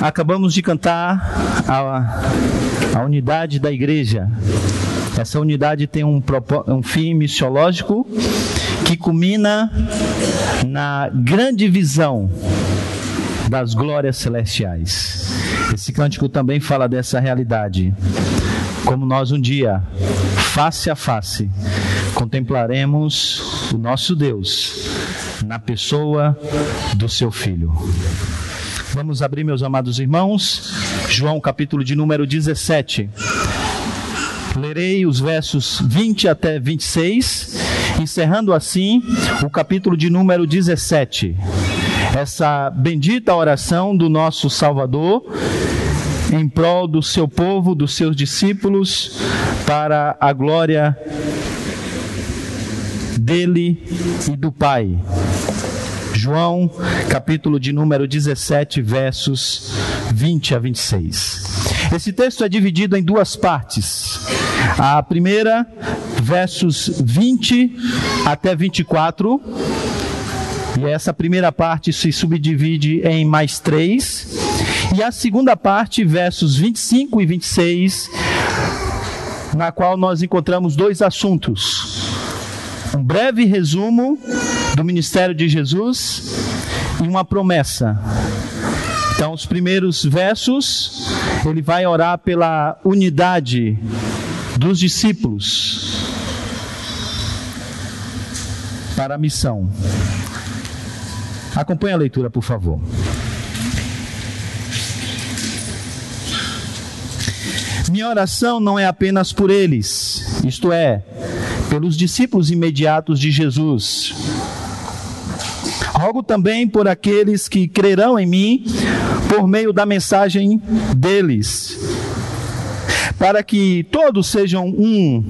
acabamos de cantar a, a unidade da igreja. Essa unidade tem um, um fim missiológico que culmina na grande visão das glórias celestiais. Esse cântico também fala dessa realidade. Como nós um dia, face a face, contemplaremos o nosso Deus na pessoa do seu Filho. Vamos abrir, meus amados irmãos, João capítulo de número 17. Lerei os versos 20 até 26, encerrando assim o capítulo de número 17. Essa bendita oração do nosso Salvador em prol do seu povo, dos seus discípulos, para a glória dele e do Pai. João, capítulo de número 17, versos 20 a 26. Esse texto é dividido em duas partes. A primeira, versos 20 até 24. E essa primeira parte se subdivide em mais três. E a segunda parte, versos 25 e 26, na qual nós encontramos dois assuntos. Um breve resumo do ministério de Jesus e uma promessa. Então, os primeiros versos, ele vai orar pela unidade dos discípulos para a missão. Acompanhe a leitura, por favor. Minha oração não é apenas por eles, isto é, pelos discípulos imediatos de Jesus Rogo também por aqueles que crerão em mim por meio da mensagem deles, para que todos sejam um.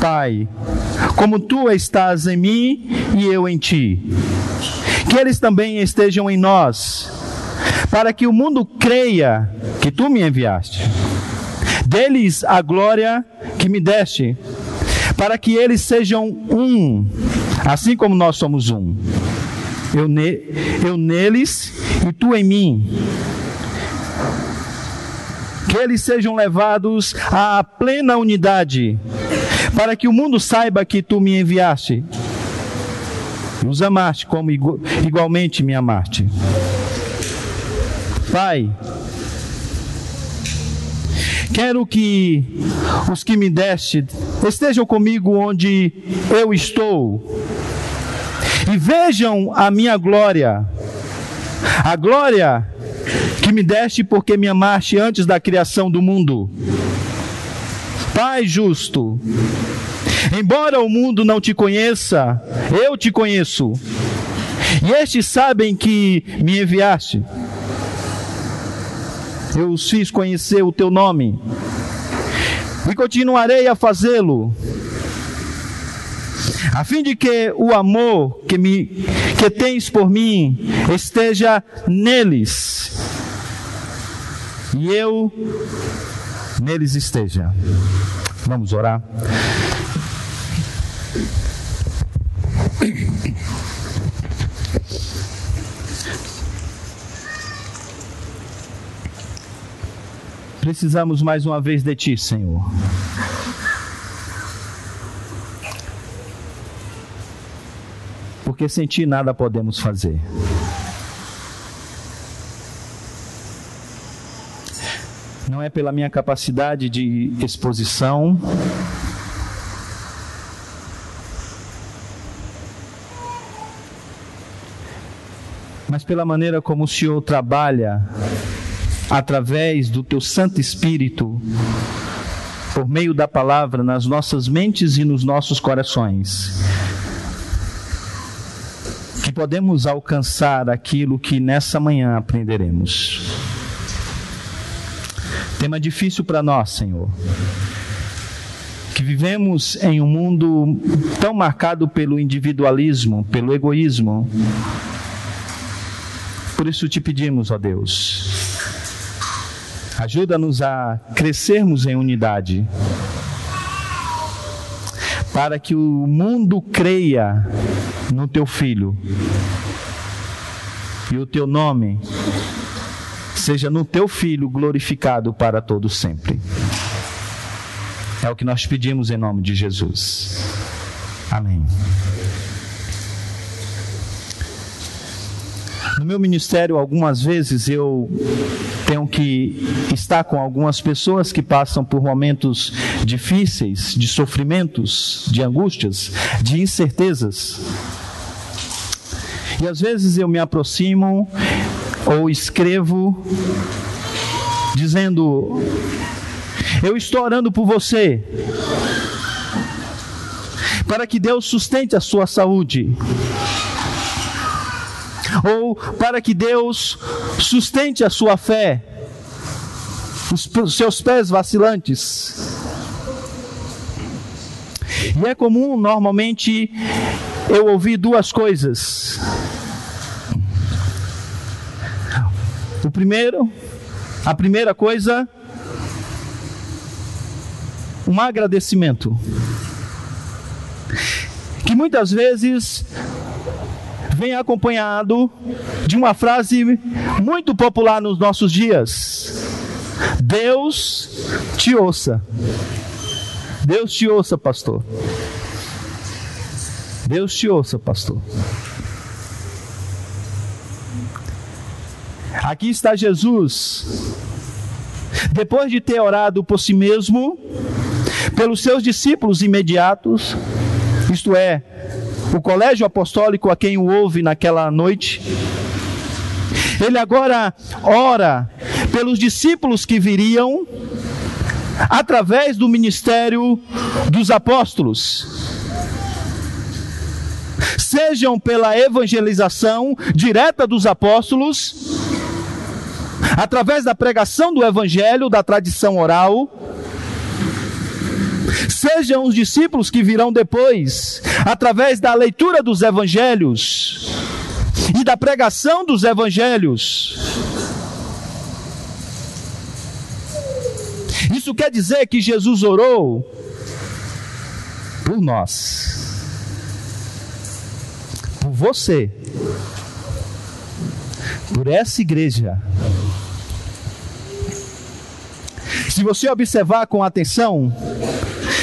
Pai, como tu estás em mim e eu em ti. Que eles também estejam em nós, para que o mundo creia que tu me enviaste. Deles a glória que me deste, para que eles sejam um assim como nós somos um. Eu, ne, eu neles e tu em mim. Que eles sejam levados à plena unidade, para que o mundo saiba que tu me enviaste. Os amaste como igualmente me amaste. Pai, quero que os que me deste estejam comigo onde eu estou e vejam a minha glória, a glória que me deste porque me amaste antes da criação do mundo. Pai justo, embora o mundo não te conheça, eu te conheço, e estes sabem que me enviaste. Eu os fiz conhecer o teu nome, e continuarei a fazê-lo a fim de que o amor que me que tens por mim esteja neles e eu neles esteja. Vamos orar. Precisamos mais uma vez de Ti, Senhor. Porque sem ti nada podemos fazer. Não é pela minha capacidade de exposição, mas pela maneira como o Senhor trabalha através do teu Santo Espírito, por meio da palavra nas nossas mentes e nos nossos corações podemos alcançar aquilo que nessa manhã aprenderemos. Tema difícil para nós, Senhor. Que vivemos em um mundo tão marcado pelo individualismo, pelo egoísmo. Por isso te pedimos, ó Deus, ajuda-nos a crescermos em unidade para que o mundo creia no teu filho e o teu nome seja no teu Filho glorificado para todo sempre. É o que nós pedimos em nome de Jesus. Amém. No meu ministério, algumas vezes eu tenho que estar com algumas pessoas que passam por momentos difíceis, de sofrimentos, de angústias, de incertezas. E às vezes eu me aproximo ou escrevo dizendo: Eu estou orando por você, para que Deus sustente a sua saúde ou para que Deus sustente a sua fé, os seus pés vacilantes. E é comum normalmente eu ouvir duas coisas. O primeiro, a primeira coisa, um agradecimento. Que muitas vezes vem acompanhado de uma frase muito popular nos nossos dias: Deus te ouça. Deus te ouça, pastor. Deus te ouça, pastor. Aqui está Jesus. Depois de ter orado por si mesmo, pelos seus discípulos imediatos, isto é, o colégio apostólico a quem o ouve naquela noite. Ele agora ora pelos discípulos que viriam através do ministério dos apóstolos. Sejam pela evangelização direta dos apóstolos, através da pregação do evangelho, da tradição oral, Sejam os discípulos que virão depois, através da leitura dos evangelhos e da pregação dos evangelhos. Isso quer dizer que Jesus orou por nós, por você, por essa igreja. Se você observar com atenção,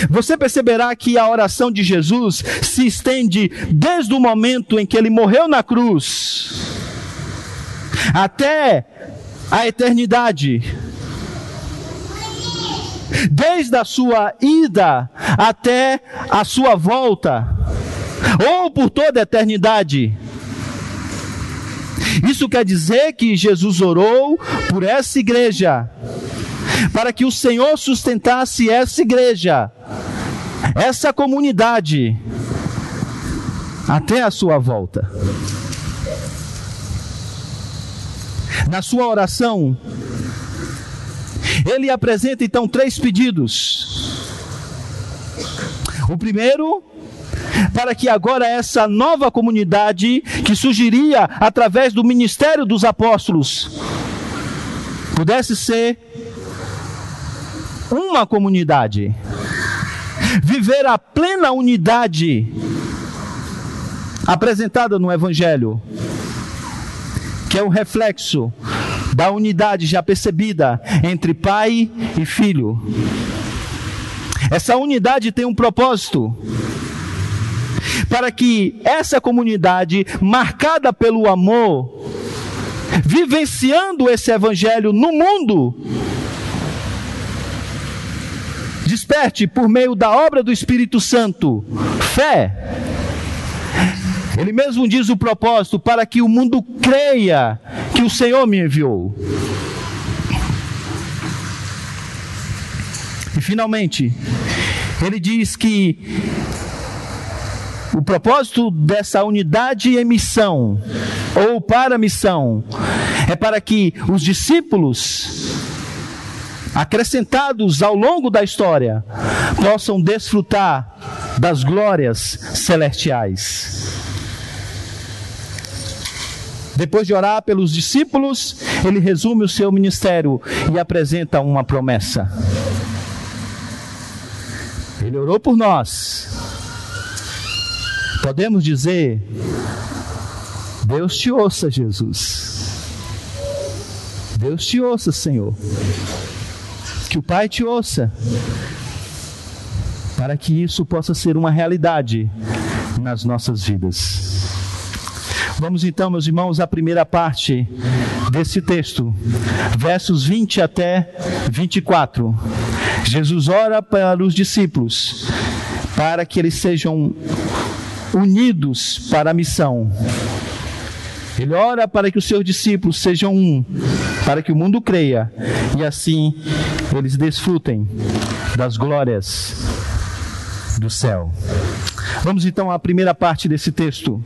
você perceberá que a oração de Jesus se estende desde o momento em que ele morreu na cruz até a eternidade. Desde a sua ida até a sua volta, ou por toda a eternidade. Isso quer dizer que Jesus orou por essa igreja para que o Senhor sustentasse essa igreja, essa comunidade, até a sua volta. Na sua oração, ele apresenta então três pedidos. O primeiro, para que agora essa nova comunidade que surgiria através do ministério dos apóstolos pudesse ser uma comunidade, viver a plena unidade apresentada no Evangelho, que é o reflexo da unidade já percebida entre pai e filho. Essa unidade tem um propósito. Para que essa comunidade, marcada pelo amor, vivenciando esse evangelho no mundo, Desperte por meio da obra do Espírito Santo fé. Ele mesmo diz o propósito para que o mundo creia que o Senhor me enviou. E finalmente, ele diz que o propósito dessa unidade em missão, ou para missão, é para que os discípulos acrescentados ao longo da história, possam desfrutar das glórias celestiais. Depois de orar pelos discípulos, ele resume o seu ministério e apresenta uma promessa. Ele orou por nós. Podemos dizer: Deus te ouça, Jesus. Deus te ouça, Senhor. Que o Pai te ouça. Para que isso possa ser uma realidade nas nossas vidas. Vamos então, meus irmãos, à primeira parte desse texto, versos 20 até 24. Jesus ora para os discípulos, para que eles sejam unidos para a missão. Ele ora para que os seus discípulos sejam um, para que o mundo creia e assim eles desfrutem das glórias do céu. Vamos então à primeira parte desse texto.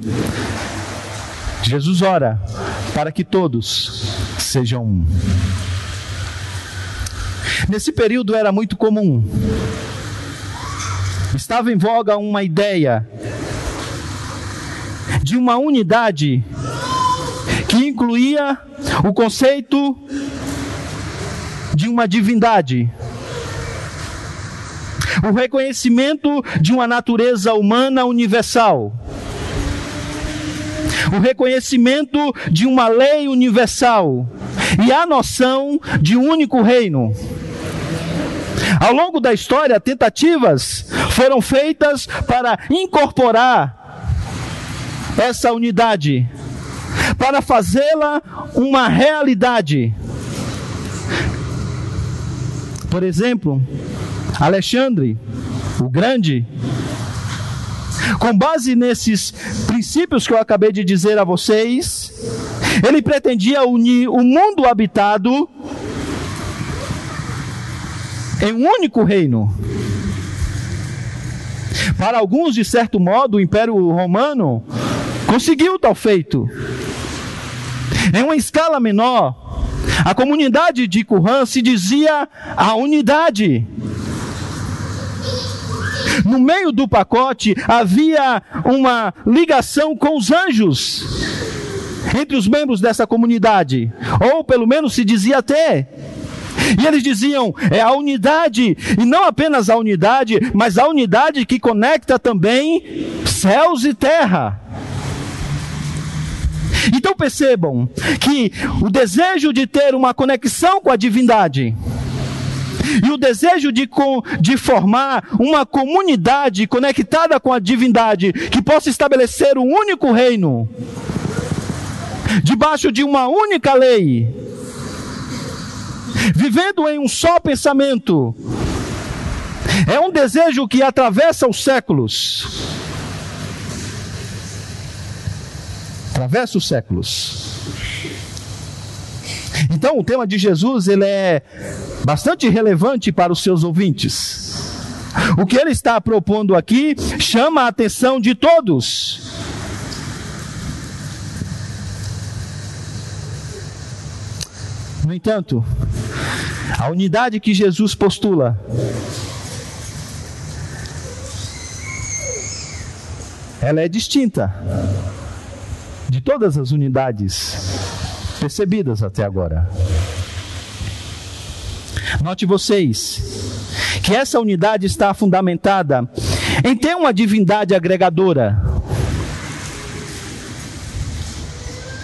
Jesus ora para que todos sejam um. Nesse período era muito comum, estava em voga uma ideia de uma unidade que incluía o conceito de uma divindade, o reconhecimento de uma natureza humana universal, o reconhecimento de uma lei universal. E a noção de um único reino. Ao longo da história, tentativas foram feitas para incorporar essa unidade, para fazê-la uma realidade. Por exemplo, Alexandre, o Grande, com base nesses princípios que eu acabei de dizer a vocês, ele pretendia unir o mundo habitado em um único reino. Para alguns, de certo modo, o Império Romano conseguiu tal feito. Em uma escala menor, a comunidade de Qumran se dizia a unidade. No meio do pacote havia uma ligação com os anjos entre os membros dessa comunidade, ou pelo menos se dizia até. E eles diziam: é a unidade, e não apenas a unidade, mas a unidade que conecta também céus e terra. Então percebam que o desejo de ter uma conexão com a divindade, e o desejo de, de formar uma comunidade conectada com a divindade, que possa estabelecer um único reino, debaixo de uma única lei, vivendo em um só pensamento, é um desejo que atravessa os séculos. Atravessa os séculos. Então, o tema de Jesus ele é bastante relevante para os seus ouvintes. O que ele está propondo aqui chama a atenção de todos. No entanto, a unidade que Jesus postula ela é distinta de todas as unidades percebidas até agora. Note vocês que essa unidade está fundamentada em ter uma divindade agregadora.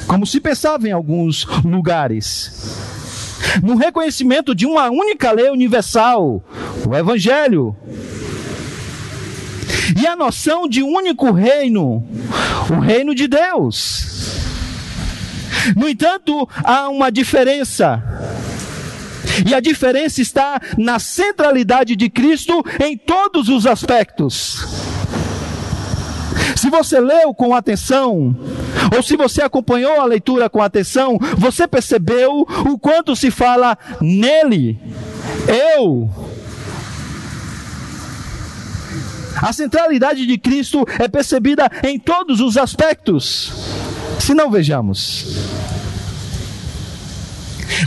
Como se pensava em alguns lugares. No reconhecimento de uma única lei universal, o Evangelho. E a noção de único reino, o reino de Deus. No entanto, há uma diferença. E a diferença está na centralidade de Cristo em todos os aspectos. Se você leu com atenção, ou se você acompanhou a leitura com atenção, você percebeu o quanto se fala nele, eu. A centralidade de Cristo é percebida em todos os aspectos. Se não vejamos.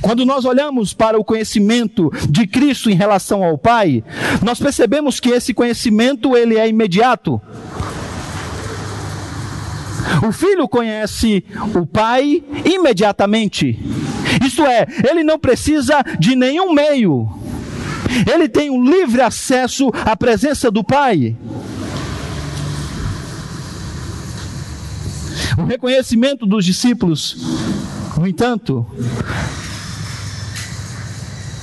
Quando nós olhamos para o conhecimento de Cristo em relação ao Pai, nós percebemos que esse conhecimento ele é imediato. O filho conhece o pai imediatamente. Isto é, ele não precisa de nenhum meio. Ele tem um livre acesso à presença do pai. O reconhecimento dos discípulos, no entanto,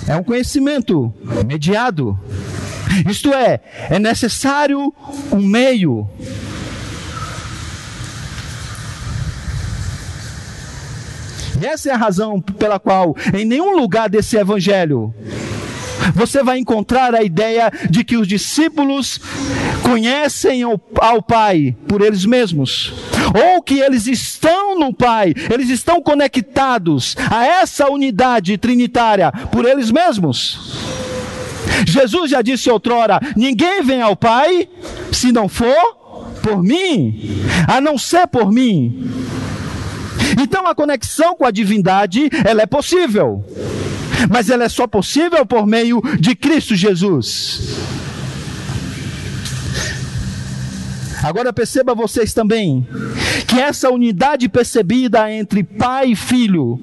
É um conhecimento mediado. Isto é, é necessário um meio. E essa é a razão pela qual, em nenhum lugar desse evangelho, você vai encontrar a ideia de que os discípulos conhecem ao Pai por eles mesmos, ou que eles estão no Pai, eles estão conectados a essa unidade trinitária por eles mesmos. Jesus já disse outrora: ninguém vem ao Pai se não for por mim, a não ser por mim. Então a conexão com a divindade, ela é possível. Mas ela é só possível por meio de Cristo Jesus. Agora perceba vocês também que essa unidade percebida entre pai e filho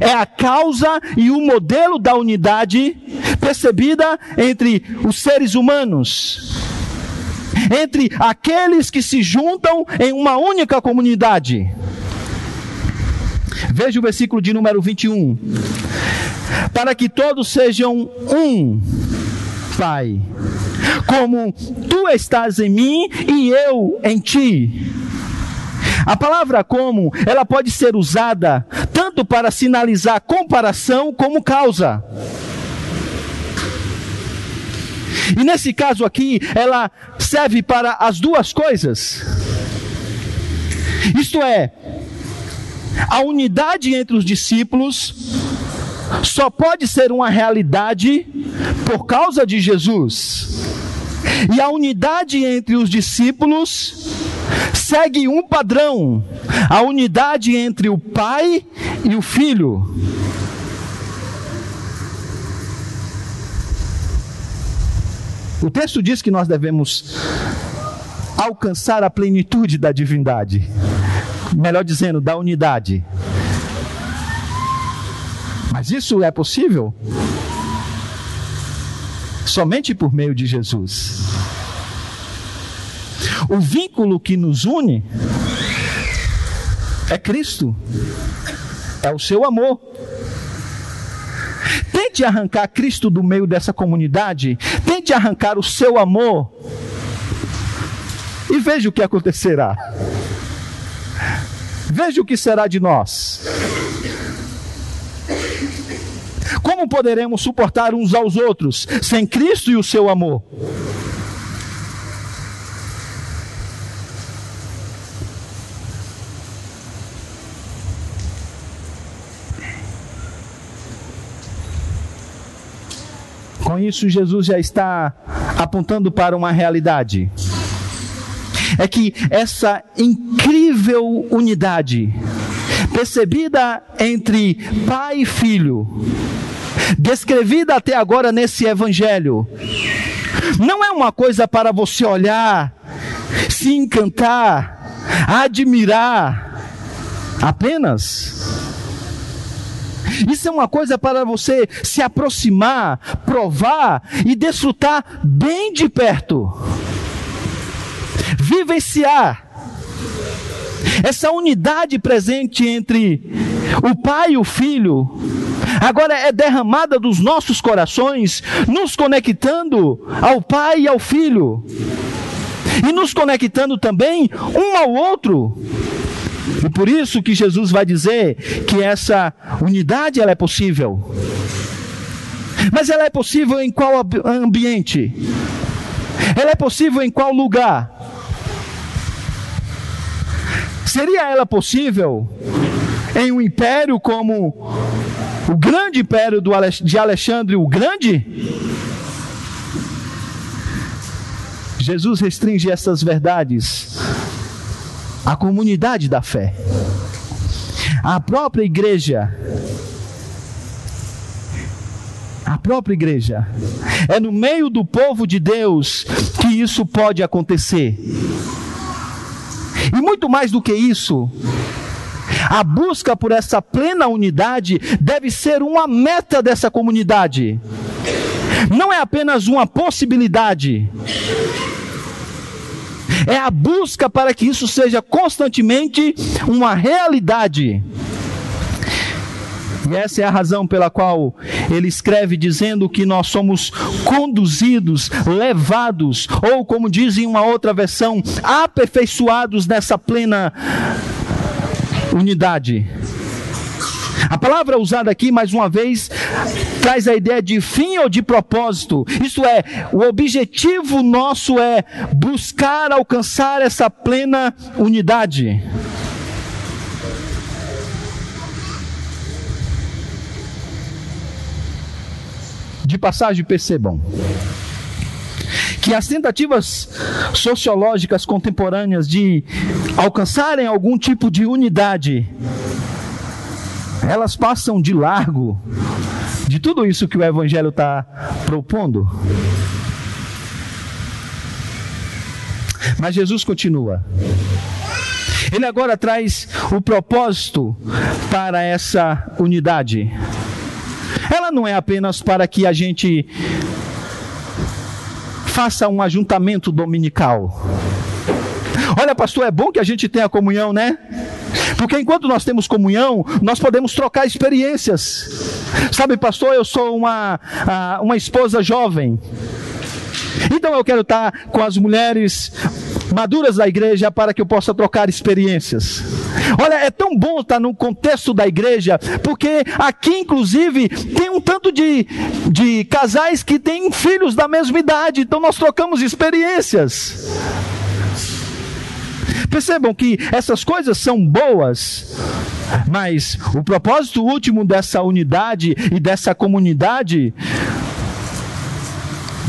é a causa e o modelo da unidade percebida entre os seres humanos, entre aqueles que se juntam em uma única comunidade. Veja o versículo de número 21. Para que todos sejam um, Pai, como tu estás em mim e eu em ti. A palavra como, ela pode ser usada tanto para sinalizar comparação como causa. E nesse caso aqui, ela serve para as duas coisas. Isto é, a unidade entre os discípulos só pode ser uma realidade por causa de Jesus. E a unidade entre os discípulos segue um padrão: a unidade entre o Pai e o Filho. O texto diz que nós devemos alcançar a plenitude da divindade melhor dizendo, da unidade. Mas isso é possível somente por meio de Jesus. O vínculo que nos une é Cristo, é o seu amor. Tente arrancar Cristo do meio dessa comunidade, tente arrancar o seu amor, e veja o que acontecerá. Veja o que será de nós. Como poderemos suportar uns aos outros sem Cristo e o seu amor? Com isso, Jesus já está apontando para uma realidade é que essa incrível unidade, percebida entre pai e filho, descrevida até agora nesse evangelho, não é uma coisa para você olhar, se encantar, admirar apenas. Isso é uma coisa para você se aproximar, provar e desfrutar bem de perto vivenciar essa unidade presente entre o Pai e o Filho, agora é derramada dos nossos corações, nos conectando ao Pai e ao Filho, e nos conectando também um ao outro. E por isso que Jesus vai dizer que essa unidade ela é possível. Mas ela é possível em qual ambiente? Ela é possível em qual lugar? Seria ela possível em um império como o grande império de Alexandre o Grande? Jesus restringe essas verdades à comunidade da fé, à própria igreja. A própria igreja. É no meio do povo de Deus que isso pode acontecer. E muito mais do que isso, a busca por essa plena unidade deve ser uma meta dessa comunidade. Não é apenas uma possibilidade. É a busca para que isso seja constantemente uma realidade. E essa é a razão pela qual ele escreve dizendo que nós somos conduzidos, levados, ou como diz em uma outra versão, aperfeiçoados nessa plena unidade. A palavra usada aqui, mais uma vez, traz a ideia de fim ou de propósito. Isto é, o objetivo nosso é buscar alcançar essa plena unidade. De passagem, percebam que as tentativas sociológicas contemporâneas de alcançarem algum tipo de unidade, elas passam de largo de tudo isso que o Evangelho está propondo. Mas Jesus continua. Ele agora traz o propósito para essa unidade. Ela não é apenas para que a gente faça um ajuntamento dominical. Olha, pastor, é bom que a gente tenha comunhão, né? Porque enquanto nós temos comunhão, nós podemos trocar experiências. Sabe, pastor, eu sou uma, uma esposa jovem. Então eu quero estar com as mulheres maduras da igreja para que eu possa trocar experiências. Olha, é tão bom estar no contexto da igreja, porque aqui, inclusive, tem um tanto de, de casais que têm filhos da mesma idade, então nós trocamos experiências. Percebam que essas coisas são boas, mas o propósito último dessa unidade e dessa comunidade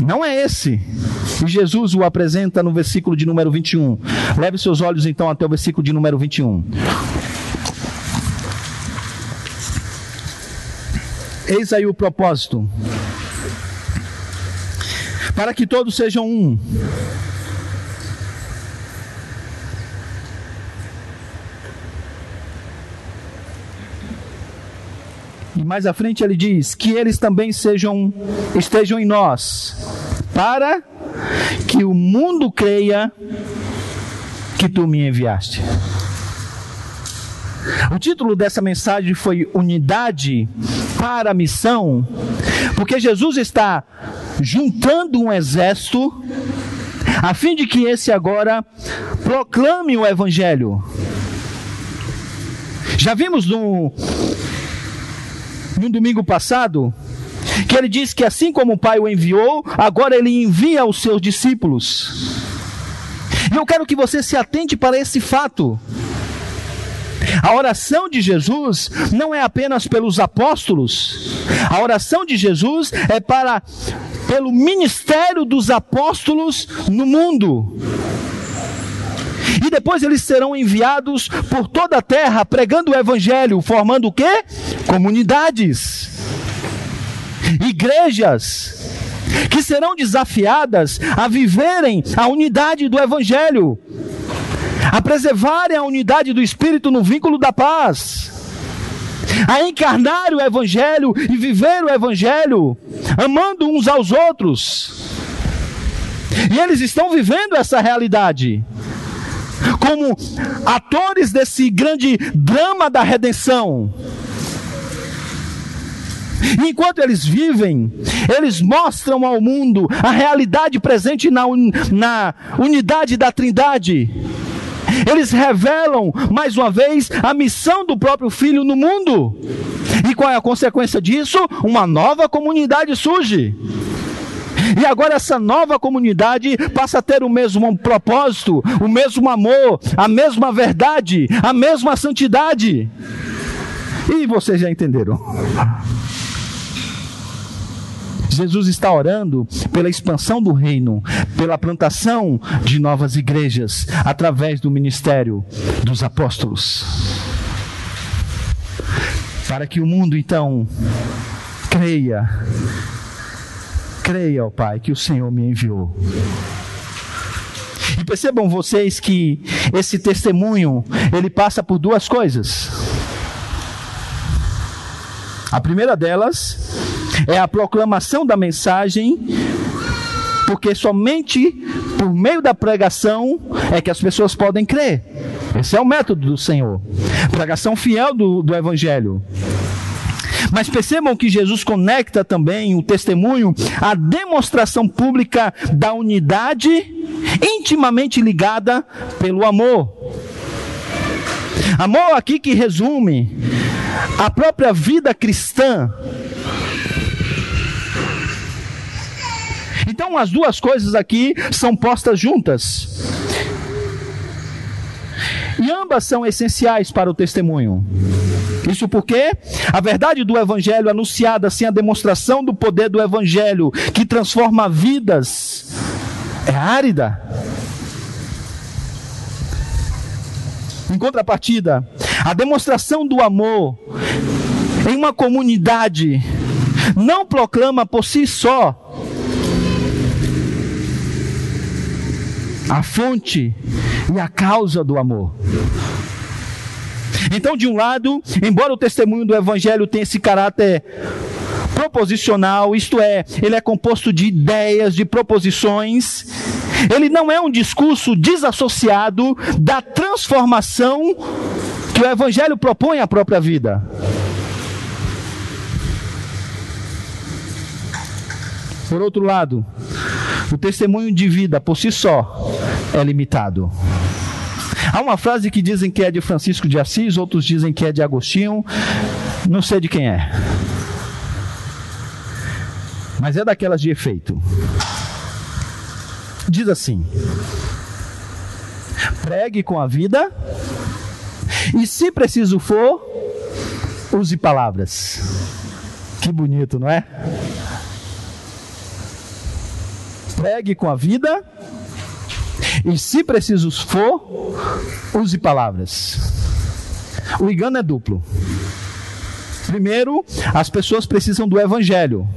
não é esse. E Jesus o apresenta no versículo de número 21. Leve seus olhos então até o versículo de número 21. Eis aí o propósito. Para que todos sejam um. E mais à frente ele diz: que eles também sejam estejam em nós, para que o mundo creia que tu me enviaste. O título dessa mensagem foi Unidade para a Missão, porque Jesus está juntando um exército a fim de que esse agora proclame o Evangelho. Já vimos no, no domingo passado que ele diz que assim como o Pai o enviou, agora ele envia os seus discípulos. E eu quero que você se atente para esse fato. A oração de Jesus não é apenas pelos apóstolos. A oração de Jesus é para pelo ministério dos apóstolos no mundo. E depois eles serão enviados por toda a terra pregando o evangelho, formando o quê? Comunidades igrejas que serão desafiadas a viverem a unidade do Evangelho, a preservarem a unidade do Espírito no vínculo da paz, a encarnar o Evangelho e viver o Evangelho, amando uns aos outros. E eles estão vivendo essa realidade como atores desse grande drama da redenção. Enquanto eles vivem, eles mostram ao mundo a realidade presente na, un, na unidade da Trindade. Eles revelam, mais uma vez, a missão do próprio Filho no mundo. E qual é a consequência disso? Uma nova comunidade surge. E agora essa nova comunidade passa a ter o mesmo propósito, o mesmo amor, a mesma verdade, a mesma santidade. E vocês já entenderam? Jesus está orando pela expansão do reino, pela plantação de novas igrejas, através do ministério dos apóstolos. Para que o mundo então creia, creia, ó Pai, que o Senhor me enviou. E percebam vocês que esse testemunho, ele passa por duas coisas. A primeira delas é a proclamação da mensagem, porque somente por meio da pregação é que as pessoas podem crer. Esse é o método do Senhor. Pregação fiel do, do Evangelho. Mas percebam que Jesus conecta também o testemunho à demonstração pública da unidade intimamente ligada pelo amor. Amor aqui que resume a própria vida cristã. Então as duas coisas aqui são postas juntas. E ambas são essenciais para o testemunho. Isso porque a verdade do Evangelho anunciada sem a demonstração do poder do Evangelho que transforma vidas é árida. Em contrapartida, a demonstração do amor em uma comunidade não proclama por si só a fonte e a causa do amor. Então, de um lado, embora o testemunho do Evangelho tenha esse caráter proposicional, isto é, ele é composto de ideias, de proposições, ele não é um discurso desassociado da transformação que o Evangelho propõe à própria vida. Por outro lado, o testemunho de vida por si só é limitado. Há uma frase que dizem que é de Francisco de Assis, outros dizem que é de Agostinho, não sei de quem é. Mas é daquelas de efeito. Diz assim: pregue com a vida, e se preciso for, use palavras. Que bonito, não é? Pregue com a vida, e se preciso for, use palavras. O engano é duplo. Primeiro, as pessoas precisam do evangelho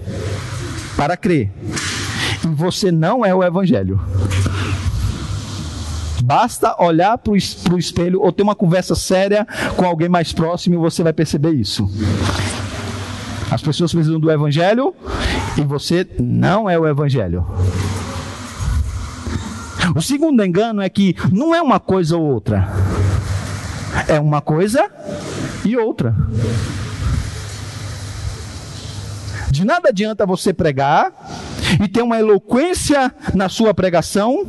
para crer. E você não é o evangelho. Basta olhar para o espelho ou ter uma conversa séria com alguém mais próximo e você vai perceber isso. As pessoas precisam do evangelho e você não é o evangelho. O segundo engano é que não é uma coisa ou outra. É uma coisa e outra. De nada adianta você pregar e ter uma eloquência na sua pregação,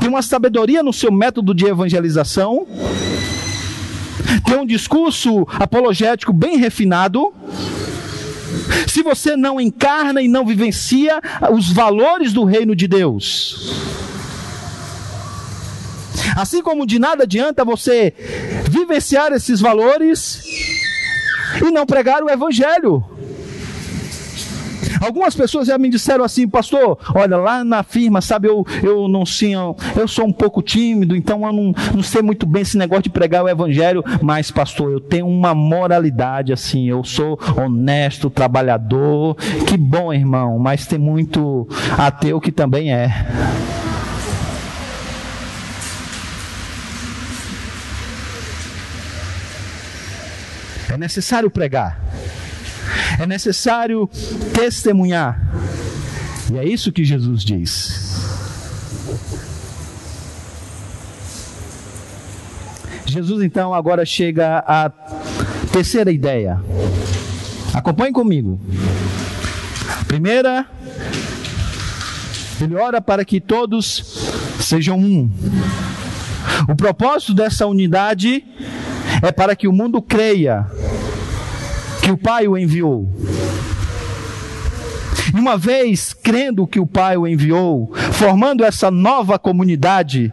ter uma sabedoria no seu método de evangelização, ter um discurso apologético bem refinado, se você não encarna e não vivencia os valores do reino de Deus. Assim como de nada adianta você vivenciar esses valores e não pregar o evangelho. Algumas pessoas já me disseram assim, pastor, olha, lá na firma, sabe, eu, eu não sei, eu sou um pouco tímido, então eu não, não sei muito bem esse negócio de pregar o evangelho, mas, pastor, eu tenho uma moralidade assim, eu sou honesto, trabalhador. Que bom, irmão, mas tem muito ateu que também é. É necessário pregar. É necessário testemunhar. E é isso que Jesus diz. Jesus então agora chega à terceira ideia. Acompanhe comigo. Primeira, ele ora para que todos sejam um. O propósito dessa unidade é para que o mundo creia que o Pai o enviou. E uma vez crendo que o Pai o enviou, formando essa nova comunidade,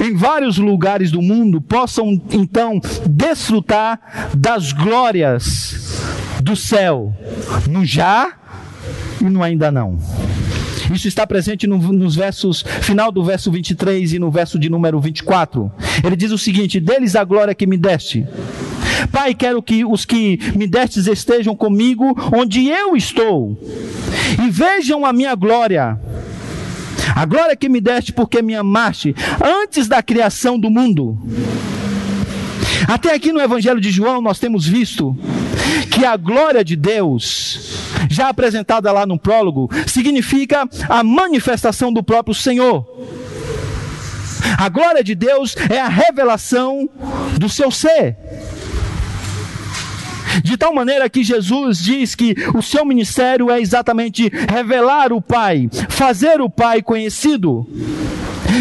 em vários lugares do mundo, possam então desfrutar das glórias do céu, no já e no ainda não. Isso está presente no, nos versos, final do verso 23 e no verso de número 24. Ele diz o seguinte: Deles a glória que me deste. Pai, quero que os que me destes estejam comigo onde eu estou e vejam a minha glória. A glória que me deste porque me amaste antes da criação do mundo. Até aqui no Evangelho de João nós temos visto que a glória de Deus, já apresentada lá no prólogo, significa a manifestação do próprio Senhor. A glória de Deus é a revelação do seu ser. De tal maneira que Jesus diz que o seu ministério é exatamente revelar o Pai, fazer o Pai conhecido.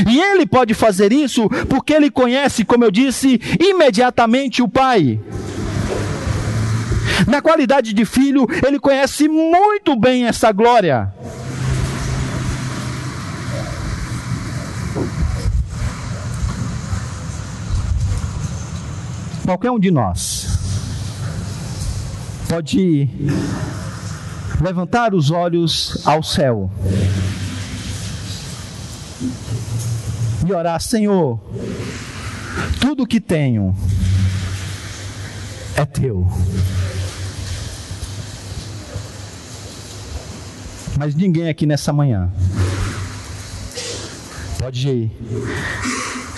E ele pode fazer isso porque ele conhece, como eu disse, imediatamente o Pai. Na qualidade de filho, ele conhece muito bem essa glória. Qualquer um de nós pode levantar os olhos ao céu e orar: Senhor, tudo que tenho é teu. Mas ninguém aqui nessa manhã pode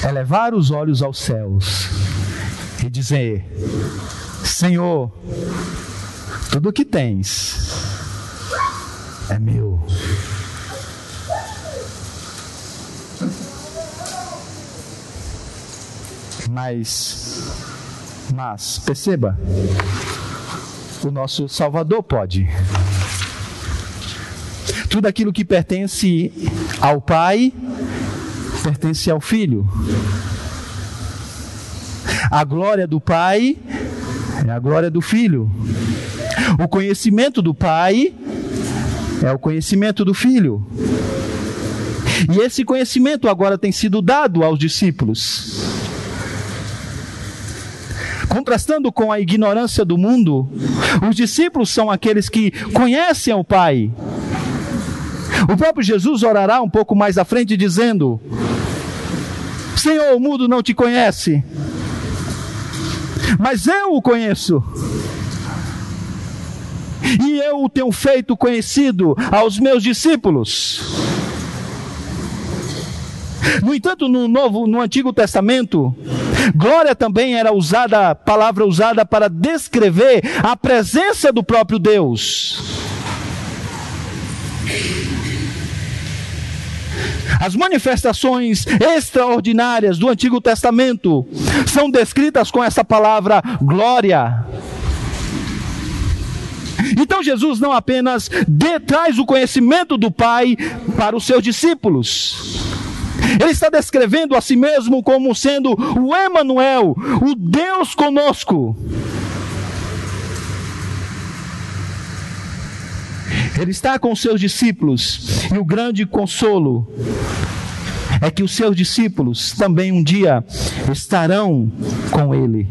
elevar os olhos aos céus e dizer: Senhor, tudo que tens é meu. Mas, mas, perceba, o nosso Salvador pode. Tudo aquilo que pertence ao Pai, pertence ao Filho. A glória do Pai é a glória do Filho. O conhecimento do Pai é o conhecimento do Filho. E esse conhecimento agora tem sido dado aos discípulos. Contrastando com a ignorância do mundo, os discípulos são aqueles que conhecem o Pai. O próprio Jesus orará um pouco mais à frente, dizendo: Senhor, o mundo não te conhece, mas eu o conheço. E eu o tenho feito conhecido aos meus discípulos. No entanto, no Novo, no Antigo Testamento, glória também era usada, palavra usada para descrever a presença do próprio Deus. As manifestações extraordinárias do Antigo Testamento são descritas com essa palavra glória. Então Jesus não apenas traz o conhecimento do Pai para os seus discípulos, ele está descrevendo a si mesmo como sendo o Emanuel, o Deus conosco. Ele está com seus discípulos e o grande consolo é que os seus discípulos também um dia estarão com ele.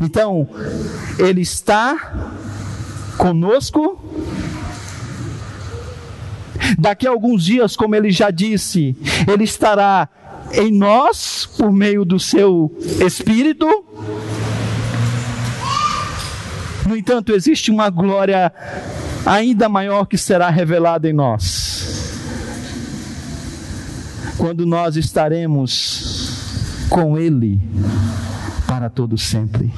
Então, ele está conosco. Daqui a alguns dias, como ele já disse, ele estará em nós por meio do seu espírito no entanto, existe uma glória ainda maior que será revelada em nós. Quando nós estaremos com Ele para todo sempre.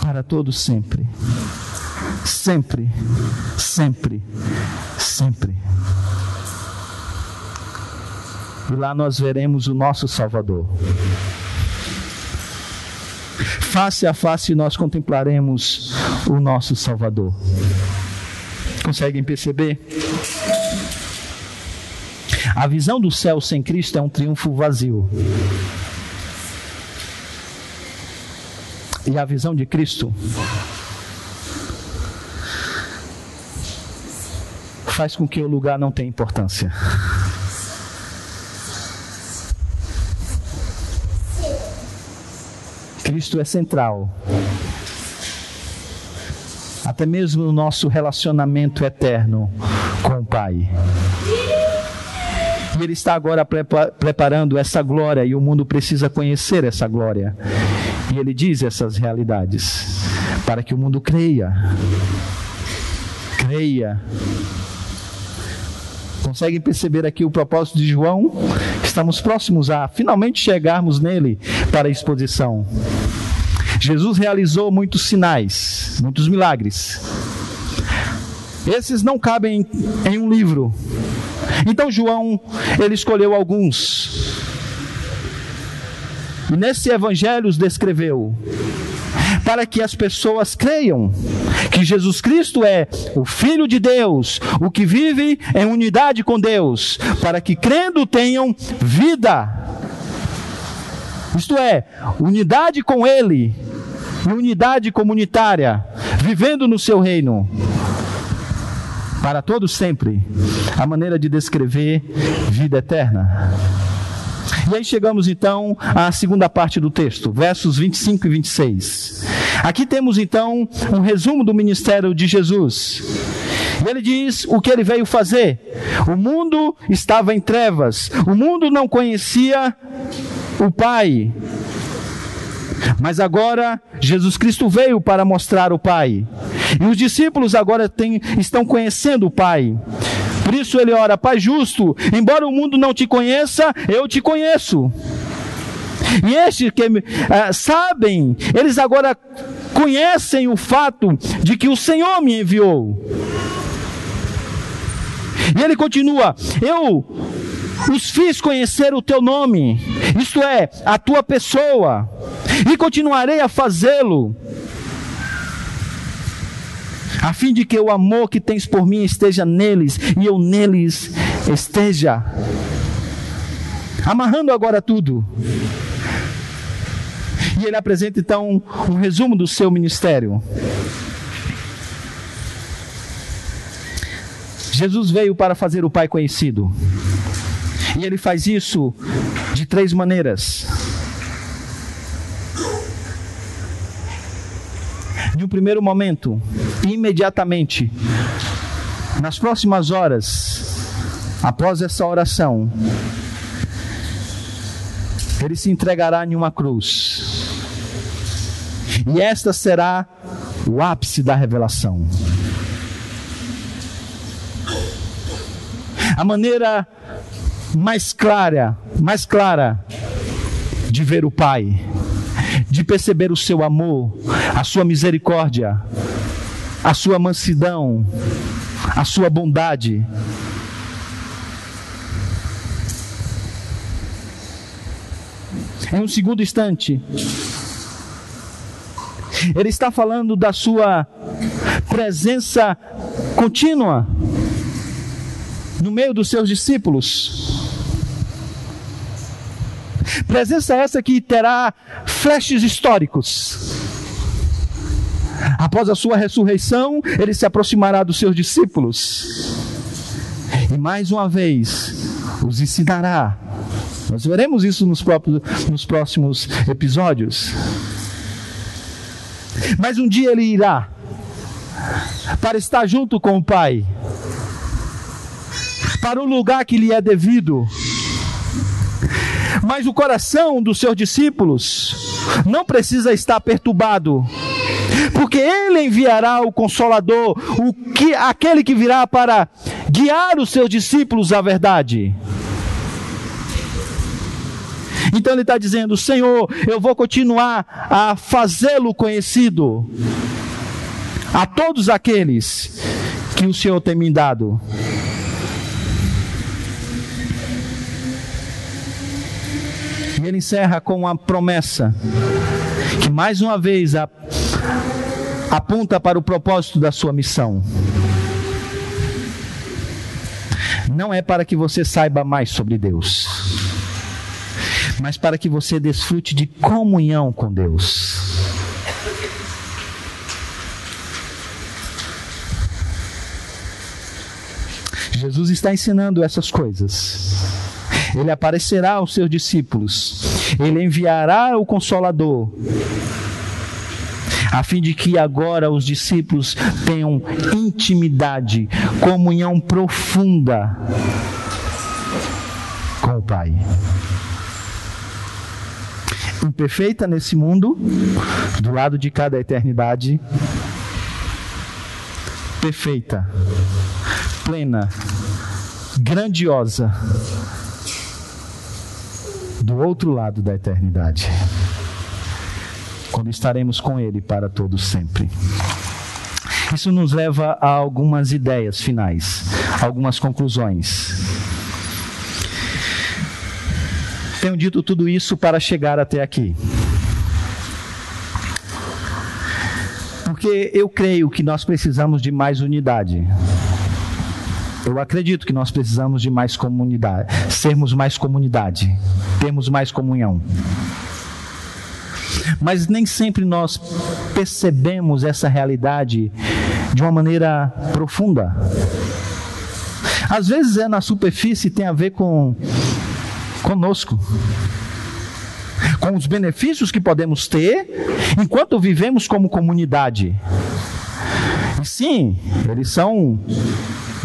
Para todo sempre. Sempre, sempre, sempre. E lá nós veremos o nosso Salvador face a face nós contemplaremos o nosso Salvador. Conseguem perceber? A visão do céu sem Cristo é um triunfo vazio. E a visão de Cristo faz com que o lugar não tenha importância. Cristo é central. Até mesmo no nosso relacionamento eterno com o Pai. E Ele está agora preparando essa glória e o mundo precisa conhecer essa glória. E Ele diz essas realidades para que o mundo creia. Creia Conseguem perceber aqui o propósito de João? Estamos próximos a finalmente chegarmos nele para a exposição. Jesus realizou muitos sinais, muitos milagres. Esses não cabem em um livro. Então João, ele escolheu alguns. E nesse evangelho os descreveu para que as pessoas creiam que Jesus Cristo é o Filho de Deus, o que vive em unidade com Deus, para que crendo tenham vida. Isto é, unidade com Ele, unidade comunitária, vivendo no seu reino. Para todos sempre, a maneira de descrever vida eterna. E aí chegamos então à segunda parte do texto, versos 25 e 26. Aqui temos então um resumo do ministério de Jesus. E ele diz o que ele veio fazer. O mundo estava em trevas, o mundo não conhecia o Pai. Mas agora Jesus Cristo veio para mostrar o Pai. E os discípulos agora têm, estão conhecendo o Pai. Por isso ele ora, Pai justo, embora o mundo não te conheça, eu te conheço. E estes que uh, sabem, eles agora conhecem o fato de que o Senhor me enviou. E ele continua: Eu os fiz conhecer o teu nome, isto é, a tua pessoa, e continuarei a fazê-lo a fim de que o amor que tens por mim esteja neles e eu neles esteja. Amarrando agora tudo. E ele apresenta então um resumo do seu ministério. Jesus veio para fazer o Pai conhecido. E ele faz isso de três maneiras. De um primeiro momento, imediatamente, nas próximas horas, após essa oração, ele se entregará em uma cruz. E esta será o ápice da revelação. A maneira mais clara, mais clara de ver o Pai de perceber o seu amor, a sua misericórdia, a sua mansidão, a sua bondade. Em um segundo instante, ele está falando da sua presença contínua no meio dos seus discípulos. Presença essa que terá flashes históricos. Após a sua ressurreição, ele se aproximará dos seus discípulos. E mais uma vez, os ensinará. Nós veremos isso nos, próprios, nos próximos episódios. Mas um dia ele irá para estar junto com o Pai, para o lugar que lhe é devido mas o coração dos seus discípulos não precisa estar perturbado, porque ele enviará o consolador, o que aquele que virá para guiar os seus discípulos à verdade. Então ele está dizendo: Senhor, eu vou continuar a fazê-lo conhecido a todos aqueles que o Senhor tem me dado. E ele encerra com uma promessa que mais uma vez aponta para o propósito da sua missão. Não é para que você saiba mais sobre Deus, mas para que você desfrute de comunhão com Deus. Jesus está ensinando essas coisas ele aparecerá aos seus discípulos, ele enviará o Consolador, a fim de que agora os discípulos tenham intimidade, comunhão profunda com o Pai. Imperfeita nesse mundo, do lado de cada eternidade, perfeita, plena, grandiosa do outro lado da eternidade, quando estaremos com Ele para todo sempre. Isso nos leva a algumas ideias finais, algumas conclusões. Tenho dito tudo isso para chegar até aqui. Porque eu creio que nós precisamos de mais unidade. Eu acredito que nós precisamos de mais comunidade, sermos mais comunidade, termos mais comunhão. Mas nem sempre nós percebemos essa realidade de uma maneira profunda. Às vezes é na superfície tem a ver com conosco. Com os benefícios que podemos ter enquanto vivemos como comunidade. E sim, eles são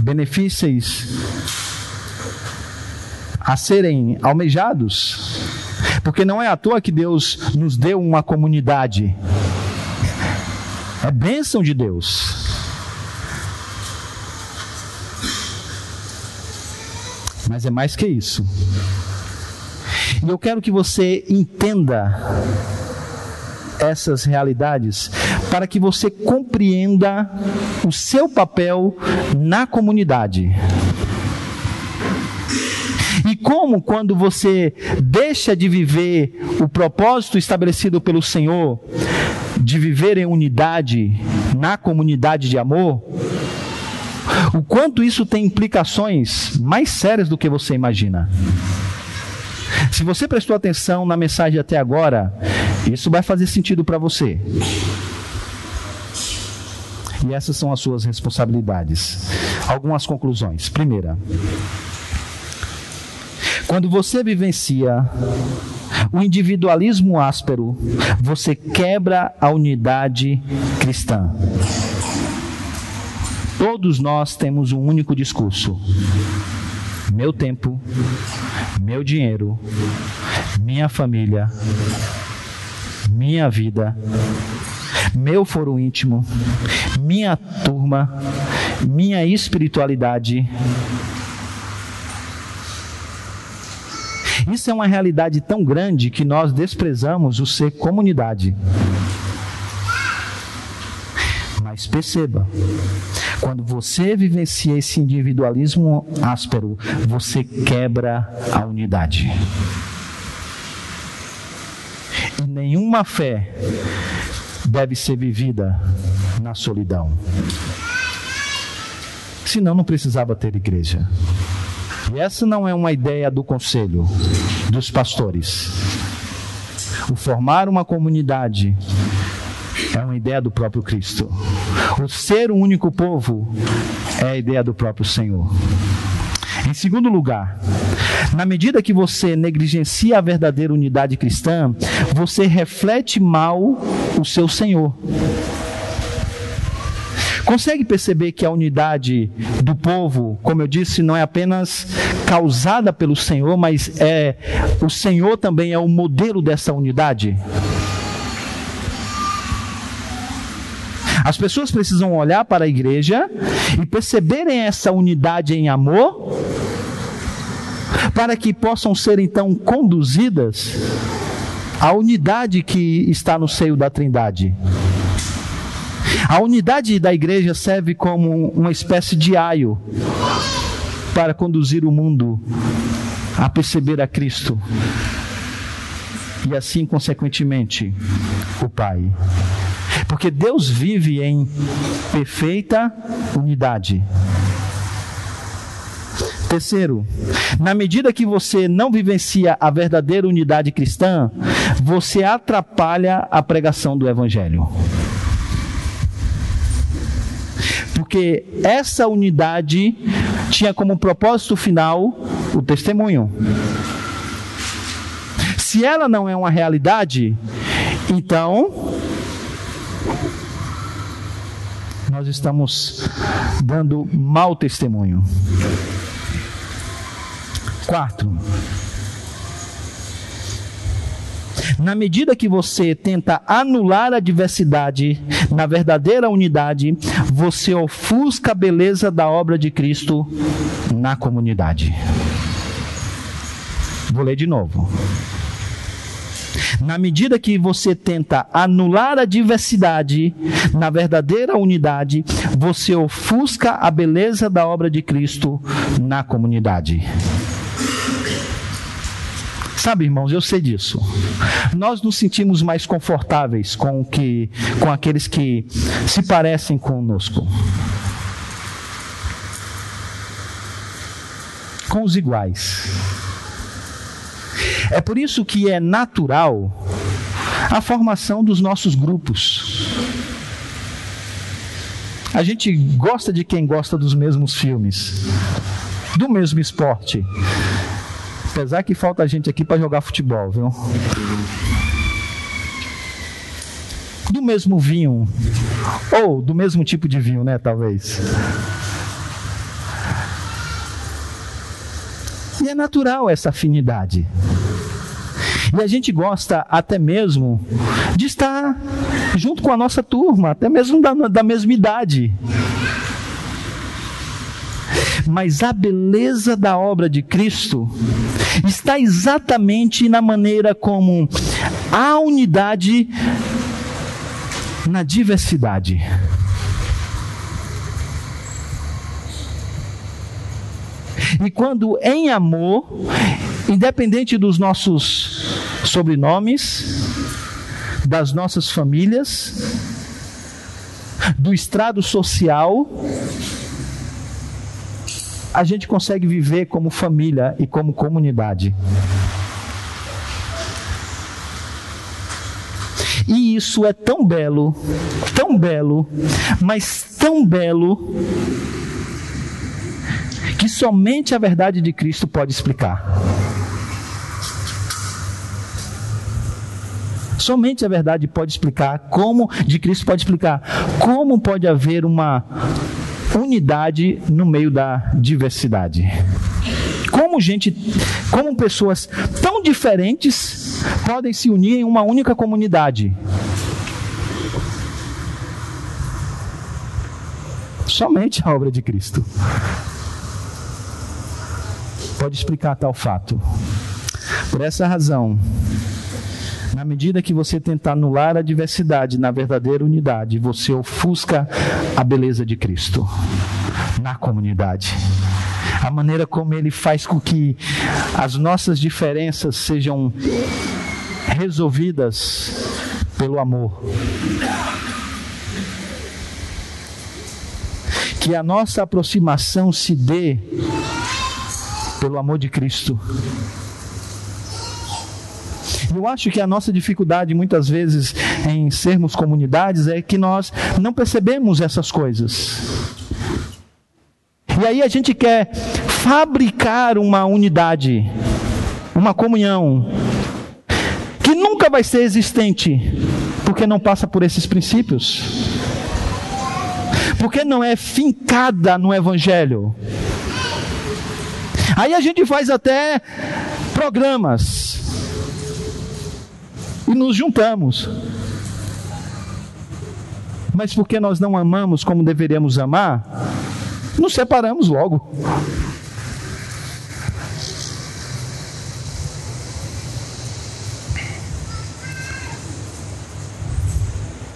benefícios a serem almejados, porque não é à toa que Deus nos deu uma comunidade, é bênção de Deus. Mas é mais que isso. E eu quero que você entenda essas realidades para que você compreenda o seu papel na comunidade. Como, quando você deixa de viver o propósito estabelecido pelo Senhor, de viver em unidade na comunidade de amor, o quanto isso tem implicações mais sérias do que você imagina. Se você prestou atenção na mensagem até agora, isso vai fazer sentido para você. E essas são as suas responsabilidades. Algumas conclusões. Primeira, quando você vivencia o individualismo áspero, você quebra a unidade cristã. Todos nós temos um único discurso: meu tempo, meu dinheiro, minha família, minha vida, meu foro íntimo, minha turma, minha espiritualidade. Isso é uma realidade tão grande que nós desprezamos o ser comunidade. Mas perceba, quando você vivencia esse individualismo áspero, você quebra a unidade. E nenhuma fé deve ser vivida na solidão. Senão não precisava ter igreja. E essa não é uma ideia do conselho, dos pastores. O formar uma comunidade é uma ideia do próprio Cristo. O ser um único povo é a ideia do próprio Senhor. Em segundo lugar, na medida que você negligencia a verdadeira unidade cristã, você reflete mal o seu Senhor. Consegue perceber que a unidade do povo, como eu disse, não é apenas causada pelo Senhor, mas é o Senhor também é o modelo dessa unidade? As pessoas precisam olhar para a igreja e perceberem essa unidade em amor, para que possam ser então conduzidas à unidade que está no seio da Trindade. A unidade da igreja serve como uma espécie de aio para conduzir o mundo a perceber a Cristo e assim, consequentemente, o Pai. Porque Deus vive em perfeita unidade. Terceiro, na medida que você não vivencia a verdadeira unidade cristã, você atrapalha a pregação do Evangelho. Porque essa unidade tinha como propósito final o testemunho. Se ela não é uma realidade, então nós estamos dando mau testemunho. Quarto, na medida que você tenta anular a diversidade na verdadeira unidade, você ofusca a beleza da obra de Cristo na comunidade. Vou ler de novo. Na medida que você tenta anular a diversidade na verdadeira unidade, você ofusca a beleza da obra de Cristo na comunidade. Sabe, irmãos, eu sei disso. Nós nos sentimos mais confortáveis com, que, com aqueles que se parecem conosco. Com os iguais. É por isso que é natural a formação dos nossos grupos. A gente gosta de quem gosta dos mesmos filmes, do mesmo esporte. Apesar que falta gente aqui para jogar futebol, viu? Do mesmo vinho. Ou do mesmo tipo de vinho, né? Talvez. E é natural essa afinidade. E a gente gosta até mesmo de estar junto com a nossa turma, até mesmo da, da mesma idade. Mas a beleza da obra de Cristo está exatamente na maneira como a unidade na diversidade. E quando em amor, independente dos nossos sobrenomes, das nossas famílias, do estrado social, a gente consegue viver como família e como comunidade. E isso é tão belo, tão belo, mas tão belo, que somente a verdade de Cristo pode explicar. Somente a verdade pode explicar como, de Cristo pode explicar, como pode haver uma unidade no meio da diversidade. Como gente, como pessoas tão diferentes podem se unir em uma única comunidade? Somente a obra de Cristo pode explicar tal fato. Por essa razão, na medida que você tentar anular a diversidade na verdadeira unidade, você ofusca a beleza de Cristo na comunidade. A maneira como ele faz com que as nossas diferenças sejam resolvidas pelo amor. Que a nossa aproximação se dê pelo amor de Cristo. Eu acho que a nossa dificuldade muitas vezes em sermos comunidades é que nós não percebemos essas coisas. E aí a gente quer fabricar uma unidade, uma comunhão, que nunca vai ser existente, porque não passa por esses princípios. Porque não é fincada no Evangelho. Aí a gente faz até programas e nos juntamos. Mas porque nós não amamos como deveríamos amar, nos separamos logo.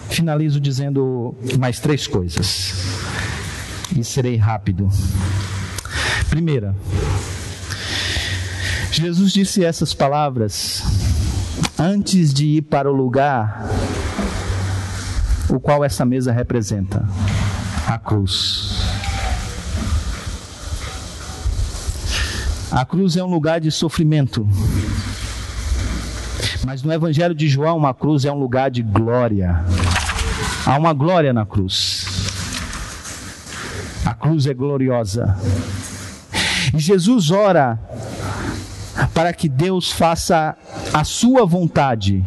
Finalizo dizendo mais três coisas. E serei rápido. Primeira, Jesus disse essas palavras antes de ir para o lugar o qual essa mesa representa a cruz. A cruz é um lugar de sofrimento. Mas no Evangelho de João, a cruz é um lugar de glória. Há uma glória na cruz. A cruz é gloriosa. E Jesus ora para que Deus faça a sua vontade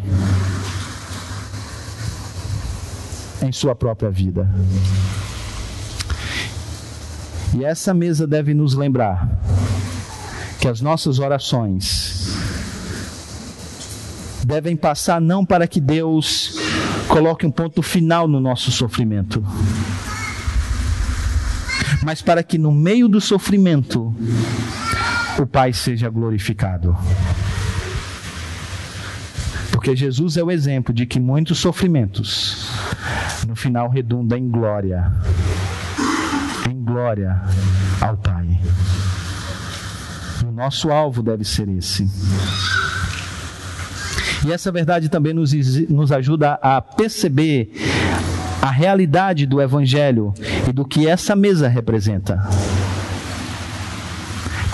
em sua própria vida. E essa mesa deve nos lembrar que as nossas orações devem passar não para que Deus coloque um ponto final no nosso sofrimento, mas para que no meio do sofrimento o Pai seja glorificado. Porque Jesus é o exemplo de que muitos sofrimentos no final redundam em glória. Em glória ao Pai. O nosso alvo deve ser esse. E essa verdade também nos, nos ajuda a perceber a realidade do Evangelho e do que essa mesa representa.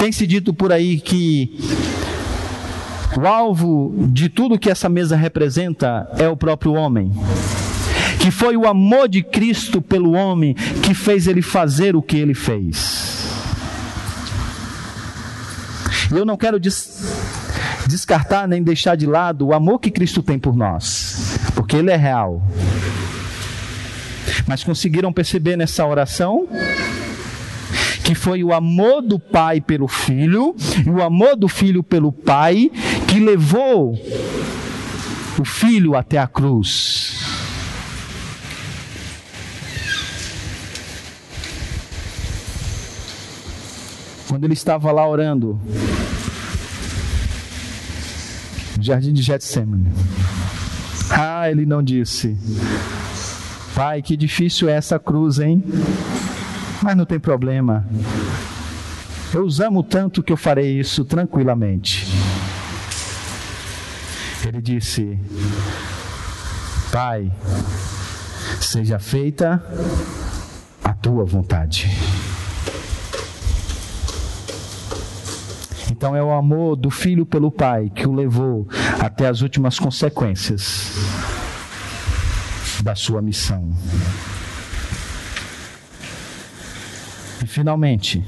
Tem-se dito por aí que o alvo de tudo que essa mesa representa é o próprio homem. Que foi o amor de Cristo pelo homem que fez ele fazer o que ele fez. Eu não quero des descartar nem deixar de lado o amor que Cristo tem por nós, porque ele é real. Mas conseguiram perceber nessa oração que foi o amor do pai pelo filho e o amor do filho pelo pai que levou o filho até a cruz. Quando ele estava lá orando, no jardim de Getsemane. Ah, ele não disse: Pai, que difícil é essa cruz, hein? Mas não tem problema. Eu os amo tanto que eu farei isso tranquilamente. Ele disse: Pai, seja feita a tua vontade. Então é o amor do filho pelo pai que o levou até as últimas consequências da sua missão. E finalmente,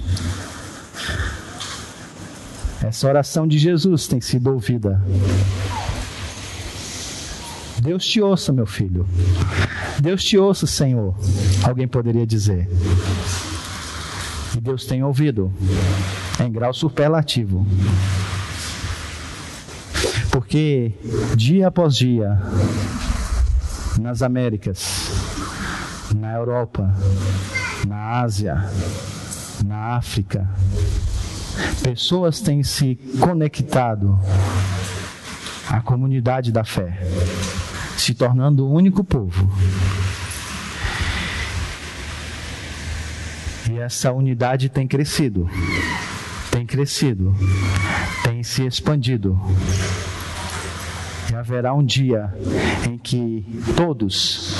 essa oração de Jesus tem sido ouvida. Deus te ouça, meu filho. Deus te ouça, Senhor. Alguém poderia dizer. E Deus tem ouvido em grau superlativo. Porque dia após dia, nas Américas, na Europa, na Ásia, na África, pessoas têm se conectado à comunidade da fé, se tornando o um único povo. E essa unidade tem crescido, tem crescido, tem se expandido. E haverá um dia em que todos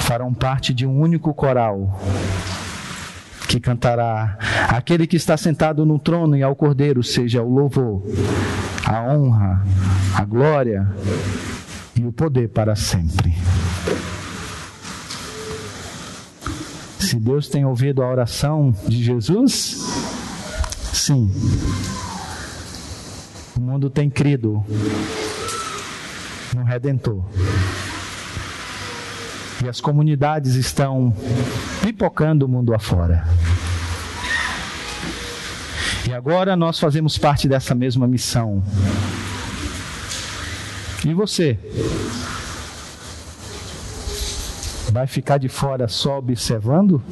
farão parte de um único coral que cantará: Aquele que está sentado no trono e ao cordeiro seja o louvor, a honra, a glória e o poder para sempre. Se Deus tem ouvido a oração de Jesus, sim. O mundo tem crido no Redentor. E as comunidades estão pipocando o mundo afora. E agora nós fazemos parte dessa mesma missão. E você? Vai ficar de fora só observando?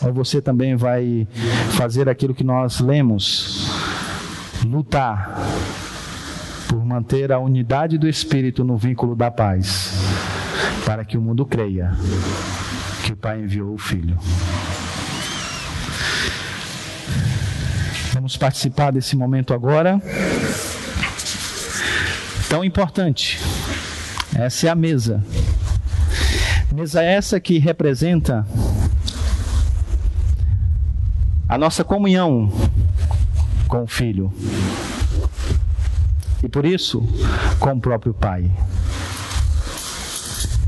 Ou você também vai fazer aquilo que nós lemos? Lutar manter a unidade do Espírito no vínculo da paz, para que o mundo creia que o Pai enviou o Filho. Vamos participar desse momento agora. Tão importante. Essa é a mesa. Mesa essa que representa a nossa comunhão com o Filho e por isso com o próprio Pai.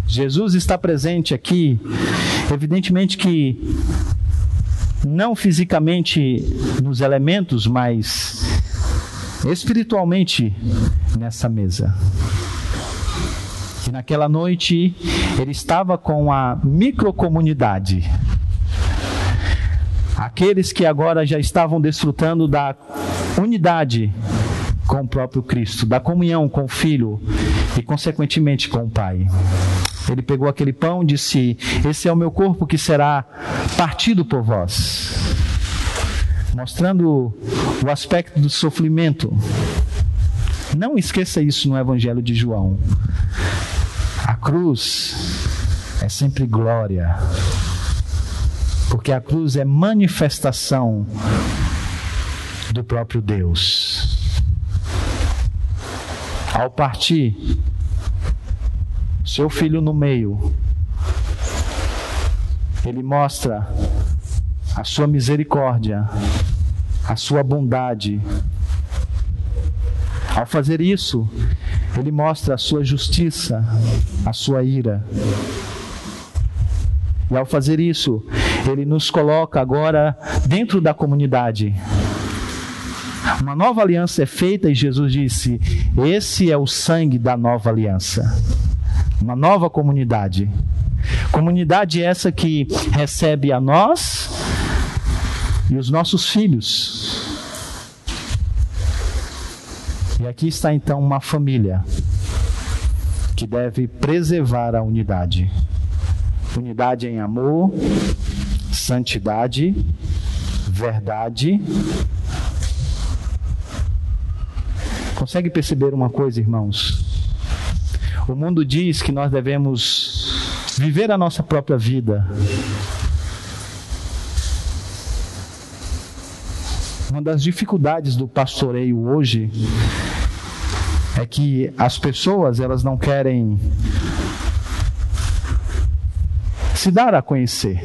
Jesus está presente aqui, evidentemente que não fisicamente nos elementos, mas espiritualmente nessa mesa. E naquela noite ele estava com a microcomunidade. Aqueles que agora já estavam desfrutando da unidade com o próprio Cristo, da comunhão com o Filho e, consequentemente, com o Pai. Ele pegou aquele pão e disse: Esse é o meu corpo que será partido por vós. Mostrando o aspecto do sofrimento. Não esqueça isso no Evangelho de João. A cruz é sempre glória, porque a cruz é manifestação do próprio Deus. Ao partir, seu filho no meio, ele mostra a sua misericórdia, a sua bondade. Ao fazer isso, ele mostra a sua justiça, a sua ira. E ao fazer isso, ele nos coloca agora dentro da comunidade. Uma nova aliança é feita e Jesus disse: Esse é o sangue da nova aliança. Uma nova comunidade. Comunidade essa que recebe a nós e os nossos filhos. E aqui está então uma família que deve preservar a unidade. Unidade em amor, santidade, verdade. Consegue perceber uma coisa, irmãos? O mundo diz que nós devemos viver a nossa própria vida. Uma das dificuldades do pastoreio hoje é que as pessoas elas não querem se dar a conhecer.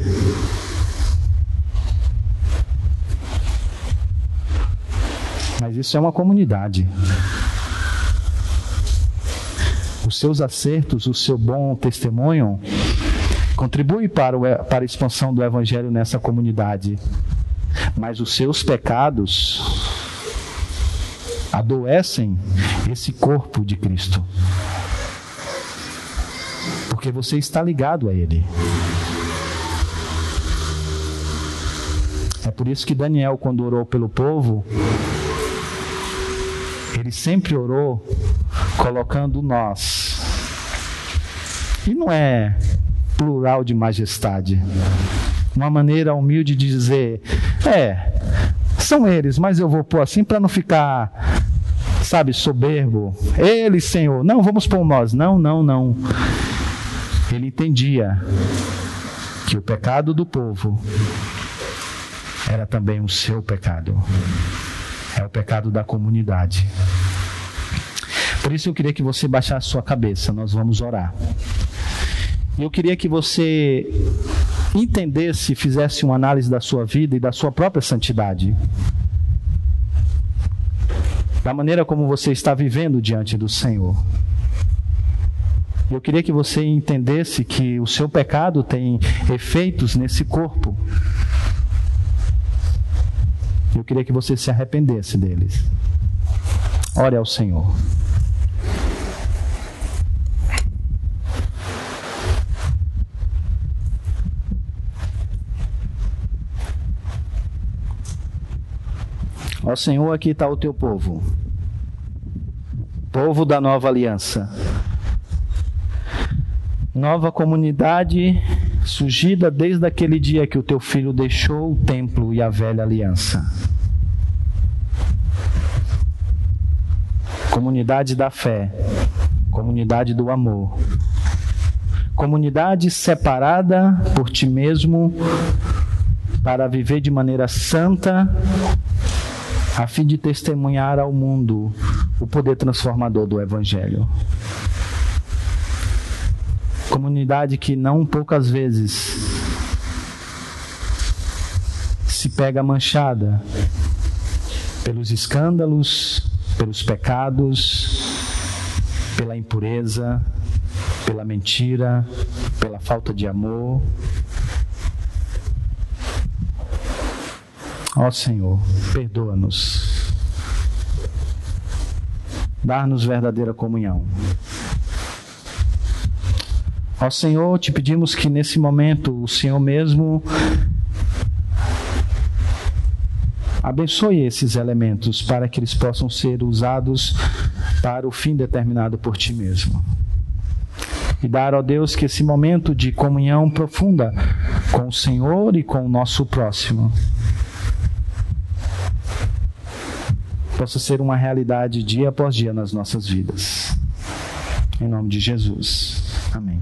Mas isso é uma comunidade. Os seus acertos, o seu bom testemunho contribui para, o, para a expansão do evangelho nessa comunidade. Mas os seus pecados adoecem esse corpo de Cristo. Porque você está ligado a Ele. É por isso que Daniel, quando orou pelo povo, ele sempre orou colocando nós. E não é plural de majestade. Uma maneira humilde de dizer: é, são eles, mas eu vou pôr assim para não ficar, sabe, soberbo. Eles, Senhor. Não, vamos pôr nós. Não, não, não. Ele entendia que o pecado do povo era também o seu pecado. É o pecado da comunidade. Por isso eu queria que você baixasse sua cabeça, nós vamos orar. Eu queria que você entendesse, fizesse uma análise da sua vida e da sua própria santidade. Da maneira como você está vivendo diante do Senhor. Eu queria que você entendesse que o seu pecado tem efeitos nesse corpo. Eu queria que você se arrependesse deles. Ore ao Senhor. Ó Senhor, aqui está o teu povo, povo da nova aliança, nova comunidade surgida desde aquele dia que o teu filho deixou o templo e a velha aliança. Comunidade da fé, comunidade do amor, comunidade separada por ti mesmo para viver de maneira santa a fim de testemunhar ao mundo o poder transformador do Evangelho. Comunidade que não poucas vezes se pega manchada pelos escândalos, pelos pecados, pela impureza, pela mentira, pela falta de amor, Ó Senhor, perdoa-nos. Dar-nos verdadeira comunhão. Ó Senhor, te pedimos que nesse momento o Senhor mesmo abençoe esses elementos para que eles possam ser usados para o fim determinado por ti mesmo. E dar, ó Deus, que esse momento de comunhão profunda com o Senhor e com o nosso próximo possa ser uma realidade dia após dia nas nossas vidas. Em nome de Jesus. Amém.